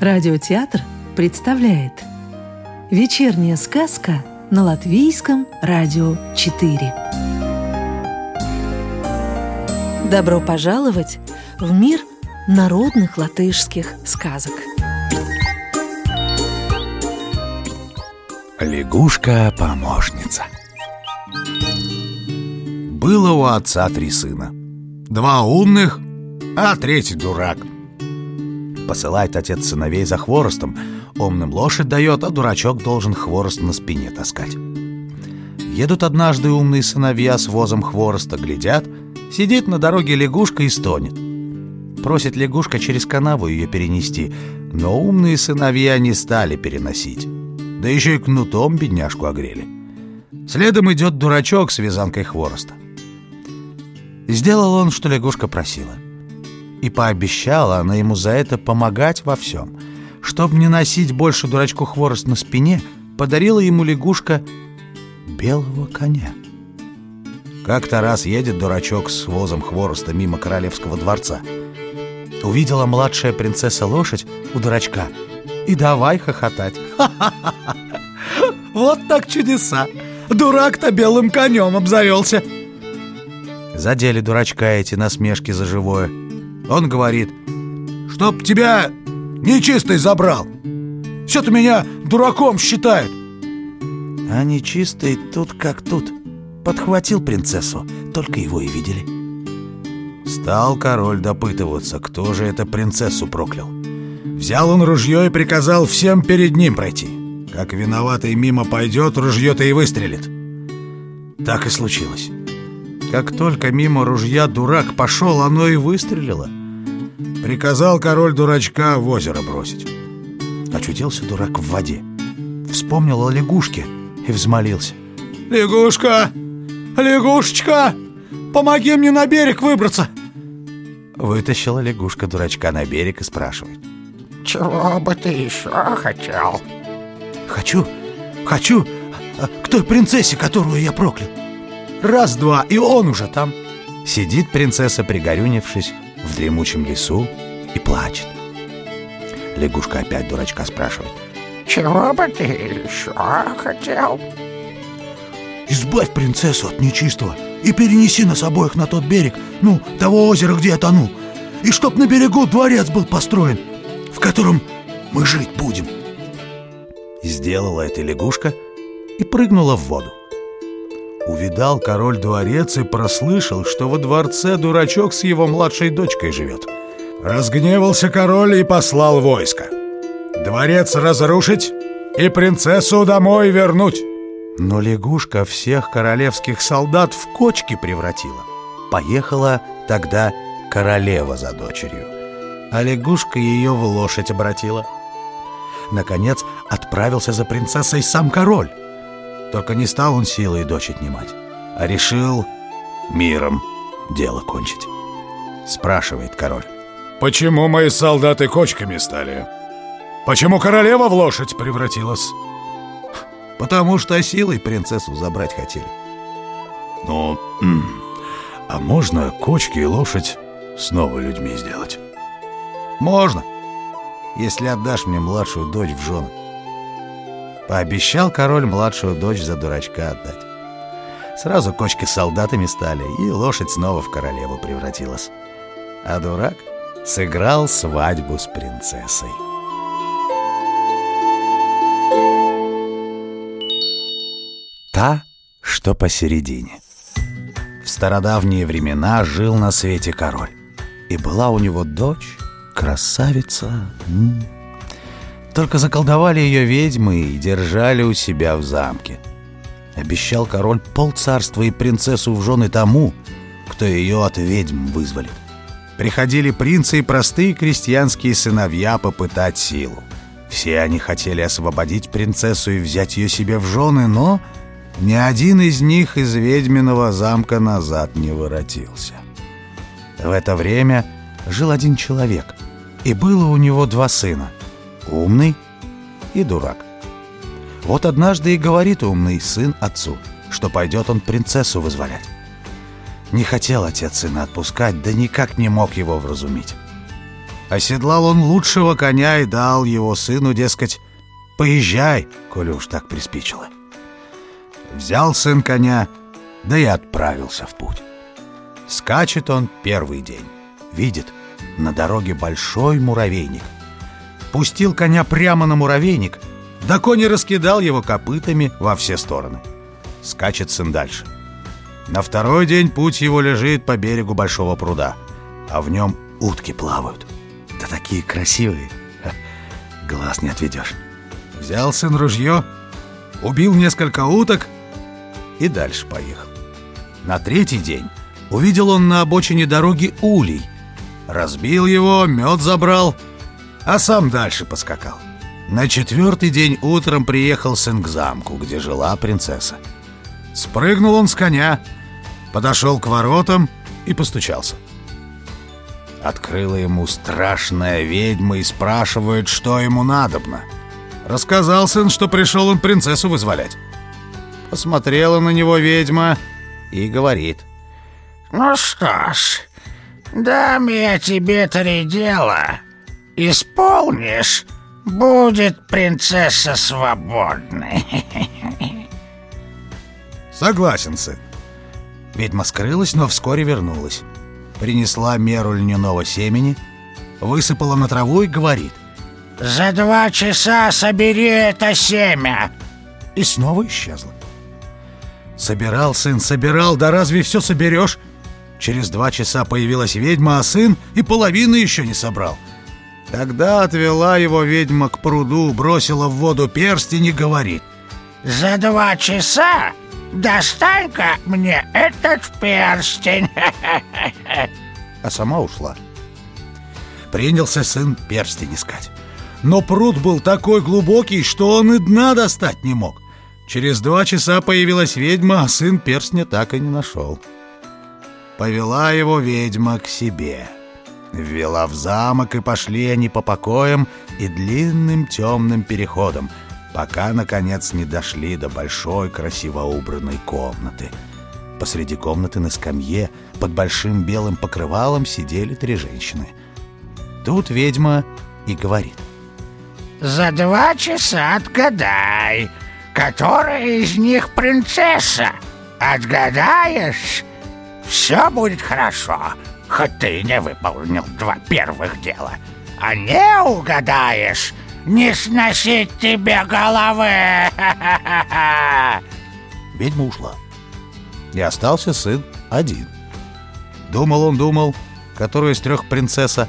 Радиотеатр представляет Вечерняя сказка на Латвийском радио 4 Добро пожаловать в мир народных латышских сказок. Лягушка-помощница Было у отца три сына. Два умных, а третий дурак. Посылает отец сыновей за хворостом. Умным лошадь дает, а дурачок должен хворост на спине таскать. Едут однажды умные сыновья с возом хвороста, глядят Сидит на дороге лягушка и стонет. Просит лягушка через канаву ее перенести Но умные сыновья не стали переносить. Да еще и кнутом бедняжку огрели. Следом идет дурачок с вязанкой хвороста Сделал он, что лягушка просила. И пообещала она ему за это помогать во всем. Чтоб не носить больше дурачку хворост на спине Подарила ему лягушка белого коня. Как-то раз едет дурачок с возом хвороста мимо королевского дворца. Увидела младшая принцесса лошадь у дурачка. И давай хохотать. Ха-ха-ха! Вот так чудеса! Дурак-то белым конем обзавелся Задели дурачка эти насмешки за живое. Он говорит Чтоб тебя нечистый забрал. Все ты меня дураком считает А нечистый тут как тут. Подхватил принцессу Только его и видели. Стал король допытываться, кто же это принцессу проклял. Взял он ружье и приказал всем перед ним пройти. Как виноватый мимо пойдет, ружье-то и выстрелит. Так и случилось как только мимо ружья дурак пошел, оно и выстрелило. Приказал король дурачка в озеро бросить. Очутился дурак в воде. Вспомнил о лягушке и взмолился. «Лягушка! Лягушечка! Помоги мне на берег выбраться!» Вытащила лягушка дурачка на берег и спрашивает. «Чего бы ты еще хотел?» «Хочу, хочу к той принцессе, которую я проклял!» Раз-два, и он уже там. Сидит принцесса, пригорюнившись В дремучем лесу и плачет. Лягушка опять дурачка спрашивает. Чего бы ты еще хотел? Избавь принцессу от нечистого И перенеси нас обоих на тот берег Ну, того озера, где я тону. И чтоб на берегу дворец был построен В котором мы жить будем Сделала это лягушка И прыгнула в воду Увидал король дворец и прослышал, что во дворце дурачок с его младшей дочкой живет. Разгневался король и послал войско. Дворец разрушить и принцессу домой вернуть. Но лягушка всех королевских солдат в кочки превратила. Поехала тогда королева за дочерью, а лягушка ее в лошадь обратила. Наконец отправился за принцессой сам король. Только не стал он силой дочь отнимать, а решил миром дело кончить. Спрашивает король. «Почему мои солдаты кочками стали? Почему королева в лошадь превратилась?» «Потому что силой принцессу забрать хотели». «Ну, а можно кочки и лошадь снова людьми сделать?» «Можно, если отдашь мне младшую дочь в жены». Пообещал король младшую дочь за дурачка отдать. Сразу кочки солдатами стали, и лошадь снова в королеву превратилась. А дурак сыграл свадьбу с принцессой. Та, что посередине. В стародавние времена жил на свете король. И была у него дочь, красавица... Только заколдовали ее ведьмы и держали у себя в замке. Обещал король полцарства и принцессу в жены тому, кто ее от ведьм вызволит. Приходили принцы и простые крестьянские сыновья попытать силу. Все они хотели освободить принцессу и взять ее себе в жены, но ни один из них из ведьминого замка назад не воротился. В это время жил один человек, и было у него два сына — умный и дурак. Вот однажды и говорит умный сын отцу. что пойдет он принцессу вызволять. Не хотел отец сына отпускать, да никак не мог его вразумить. Оседлал он лучшего коня и дал его сыну, дескать, «Поезжай, коли уж так приспичило». Взял сын коня, да и отправился в путь. Скачет он первый день. Видит, на дороге большой муравейник. Пустил коня прямо на муравейник, да конь раскидал его копытами во все стороны. Скачет сын дальше. На второй день путь его лежит по берегу большого пруда, а в нем утки плавают. Да такие красивые, глаз не отведешь. Взял сын ружье, убил несколько уток и дальше поехал. На третий день увидел он на обочине дороги улей. Разбил его, мед забрал, а сам дальше поскакал. На четвертый день утром приехал сын к замку, где жила принцесса. Спрыгнул он с коня, подошел к воротам и постучался. Открыла ему страшная ведьма и спрашивает, что ему надобно. Рассказал сын, что пришел он принцессу вызволять. Посмотрела на него ведьма и говорит. «Ну что ж, дам я тебе три дела. Исполнишь, будет принцесса свободной». «Согласен, сын». Ведьма скрылась, но вскоре вернулась. Принесла меру льняного семени, высыпала на траву и говорит. «За два часа собери это семя!» И снова исчезла. Собирал сын, собирал, да разве все соберешь? Через два часа появилась ведьма, а сын и половины еще не собрал. Тогда отвела его ведьма к пруду, бросила в воду перстень и говорит. «За два часа достань-ка мне этот перстень!» А сама ушла. Принялся сын перстень искать. Но пруд был такой глубокий, что он и дна достать не мог. Через два часа появилась ведьма, а сын перстня так и не нашел. Повела его ведьма к себе. Ввела в замок, и пошли они по покоям и длинным темным переходам, пока, наконец, не дошли до большой красиво убранной комнаты. Посреди комнаты на скамье под большим белым покрывалом сидели три женщины. Тут ведьма и говорит. «За два часа отгадай, которая из них принцесса. Отгадаешь, все будет хорошо, хоть ты не выполнил два первых дела. А не угадаешь, не сносить тебе головы. Ведьма ушла. И остался сын один. Думал он, думал, которую из трех принцесса,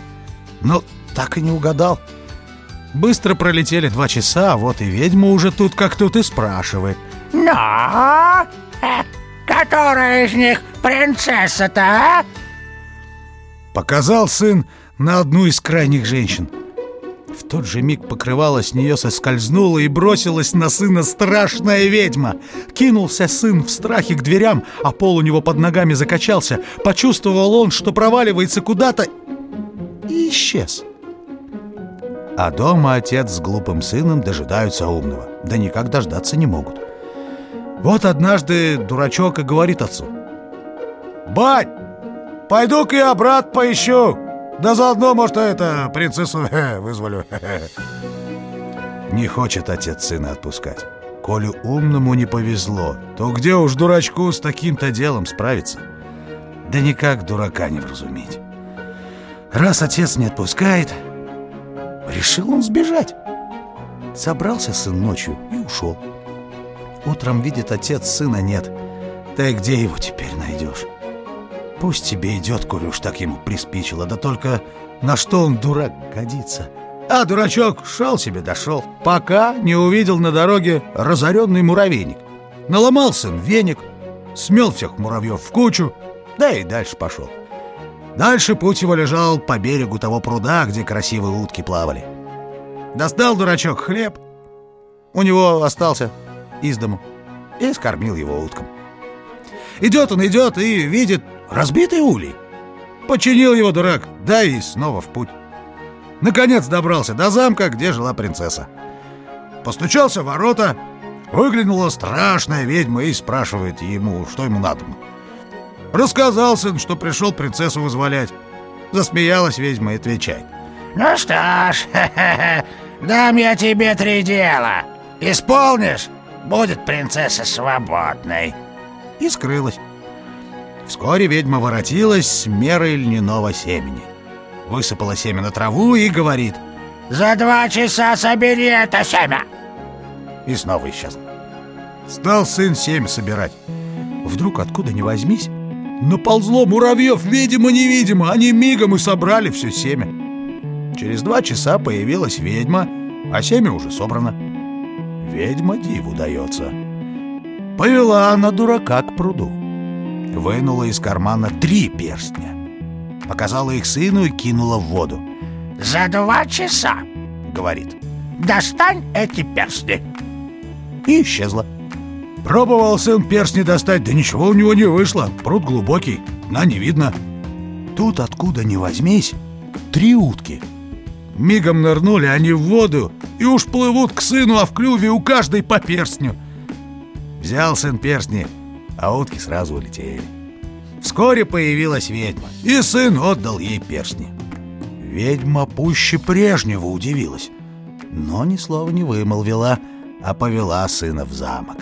но так и не угадал. Быстро пролетели два часа, вот и ведьма уже тут как тут и спрашивает. Но, которая из них принцесса-то, а? Показал сын на одну из крайних женщин. В тот же миг покрывало с нее соскользнуло и бросилась на сына страшная ведьма. Кинулся сын в страхе к дверям, а пол у него под ногами закачался. Почувствовал он, что проваливается куда-то и исчез. А дома отец с глупым сыном дожидаются умного. Да никак дождаться не могут. Вот однажды дурачок и говорит отцу. «Бать, пойду-ка я брат поищу. Да заодно, может, это принцессу вызволю». Не хочет отец сына отпускать. Коли умному не повезло, то где уж дурачку с таким-то делом справиться? Да никак дурака не вразумить. Раз отец не отпускает, Решил он сбежать. Собрался сын ночью и ушел. Утром видит отец, сына нет. Да где его теперь найдешь? Пусть тебе идет, коли уж так ему приспичило, да только на что он, дурак, годится? А дурачок шел себе дошел, пока не увидел на дороге разоренный муравейник. Наломал сын веник, смел всех муравьев в кучу, да и дальше пошел. Дальше путь его лежал по берегу того пруда, где красивые утки плавали. Достал дурачок хлеб, у него остался из дому, и скормил его уткам. Идет он, идет и видит разбитый улей. Починил его дурак, да и снова в путь. Наконец добрался до замка, где жила принцесса. Постучался в ворота, Выглянула страшная ведьма и спрашивает ему, что ему надо. Рассказал сын, что пришел принцессу вызволять. Засмеялась ведьма и отвечает. Ну что ж, дам я тебе три дела. Исполнишь, будет принцесса свободной. И скрылась. Вскоре ведьма воротилась с мерой льняного семени. Высыпала семя на траву и говорит «За два часа собери это семя!» И снова исчезла. Стал сын семя собирать. Вдруг откуда ни возьмись, наползло муравьев, видимо-невидимо, они мигом и собрали все семя. Через два часа появилась ведьма, а семя уже собрано. Ведьма диву дается. Повела она дурака к пруду. Вынула из кармана три перстня. Показала их сыну и кинула в воду. «За два часа, — говорит, — достань эти перстни!» И исчезла. Пробовал сын перстни достать, да ничего у него не вышло. Пруд глубокий, на не видно. Тут откуда ни возьмись, три утки. Мигом нырнули они в воду и уж плывут к сыну, а в клюве у каждой по перстню. Взял сын перстни, а утки сразу улетели. Вскоре появилась ведьма, и сын отдал ей перстни. Ведьма пуще прежнего удивилась, но ни слова не вымолвила, а повела сына в замок.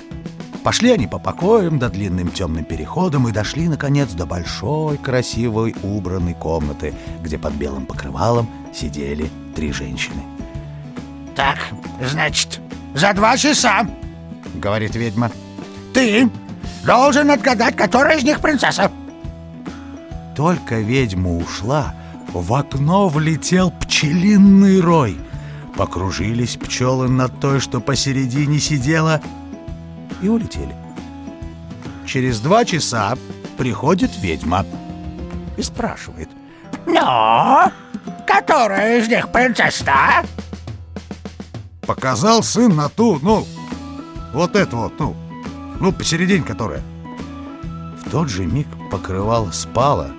Пошли они по покоям до длинным темным переходам и дошли, наконец, до большой, красивой, убранной комнаты, где под белым покрывалом сидели три женщины. «Так, значит, за два часа, — говорит ведьма, — ты должен отгадать, которая из них принцесса!» Только ведьма ушла, в окно влетел пчелиный рой. Покружились пчелы над той, что посередине сидела, и улетели. Через два часа приходит ведьма и спрашивает. «Ну, которая из них принцесса?» Показал сын на ту, ну, вот это вот, ну, ну, посередине которая. В тот же миг покрывало спало,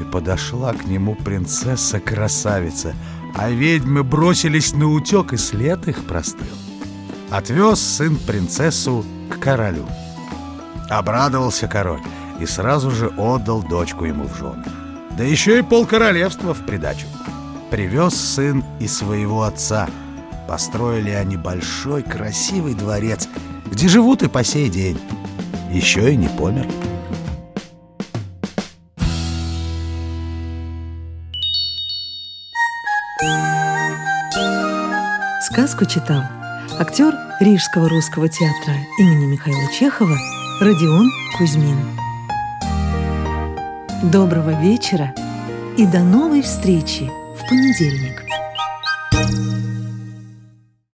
и подошла к нему принцесса-красавица, а ведьмы бросились на утек, и след их простыл. Отвез сын принцессу к королю. Обрадовался король и сразу же отдал дочку ему в жены. Да еще и пол королевства в придачу. Привез сын и своего отца. Построили они большой красивый дворец, где живут и по сей день. Еще и не помер. Сказку читал актер Рижского русского театра имени Михаила Чехова Родион Кузьмин. Доброго вечера и до новой встречи в понедельник.